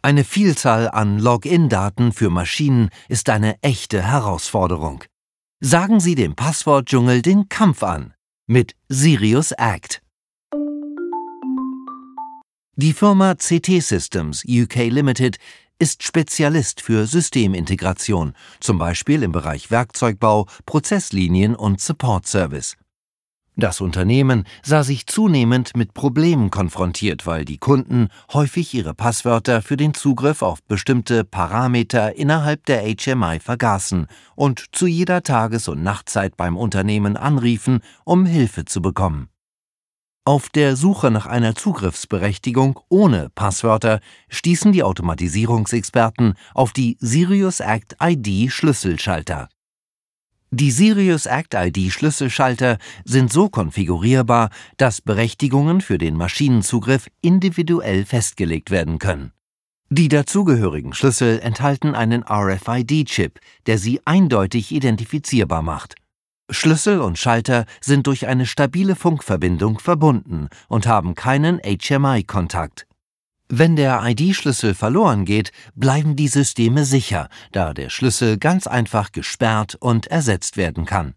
Eine Vielzahl an Login-Daten für Maschinen ist eine echte Herausforderung. Sagen Sie dem Passwortdschungel den Kampf an mit Sirius Act. Die Firma CT Systems UK Limited ist Spezialist für Systemintegration, zum Beispiel im Bereich Werkzeugbau, Prozesslinien und Support Service. Das Unternehmen sah sich zunehmend mit Problemen konfrontiert, weil die Kunden häufig ihre Passwörter für den Zugriff auf bestimmte Parameter innerhalb der HMI vergaßen und zu jeder Tages- und Nachtzeit beim Unternehmen anriefen, um Hilfe zu bekommen. Auf der Suche nach einer Zugriffsberechtigung ohne Passwörter stießen die Automatisierungsexperten auf die Sirius Act ID Schlüsselschalter. Die Sirius Act ID Schlüsselschalter sind so konfigurierbar, dass Berechtigungen für den Maschinenzugriff individuell festgelegt werden können. Die dazugehörigen Schlüssel enthalten einen RFID-Chip, der sie eindeutig identifizierbar macht. Schlüssel und Schalter sind durch eine stabile Funkverbindung verbunden und haben keinen HMI-Kontakt. Wenn der ID-Schlüssel verloren geht, bleiben die Systeme sicher, da der Schlüssel ganz einfach gesperrt und ersetzt werden kann.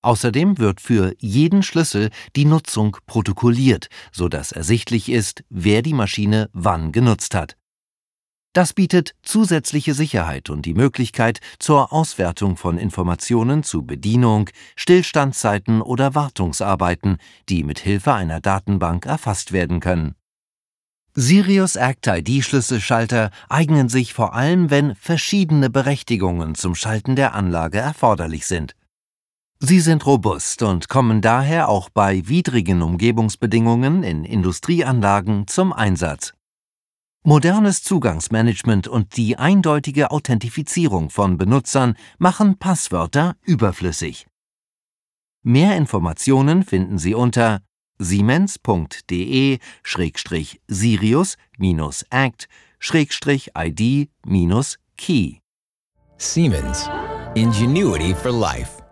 Außerdem wird für jeden Schlüssel die Nutzung protokolliert, so dass ersichtlich ist, wer die Maschine wann genutzt hat. Das bietet zusätzliche Sicherheit und die Möglichkeit zur Auswertung von Informationen zu Bedienung, Stillstandszeiten oder Wartungsarbeiten, die mit Hilfe einer Datenbank erfasst werden können. Sirius Act ID Schlüsselschalter eignen sich vor allem, wenn verschiedene Berechtigungen zum Schalten der Anlage erforderlich sind. Sie sind robust und kommen daher auch bei widrigen Umgebungsbedingungen in Industrieanlagen zum Einsatz. Modernes Zugangsmanagement und die eindeutige Authentifizierung von Benutzern machen Passwörter überflüssig. Mehr Informationen finden Sie unter siemens.de-sirius-act-id-key. Siemens. Ingenuity for life.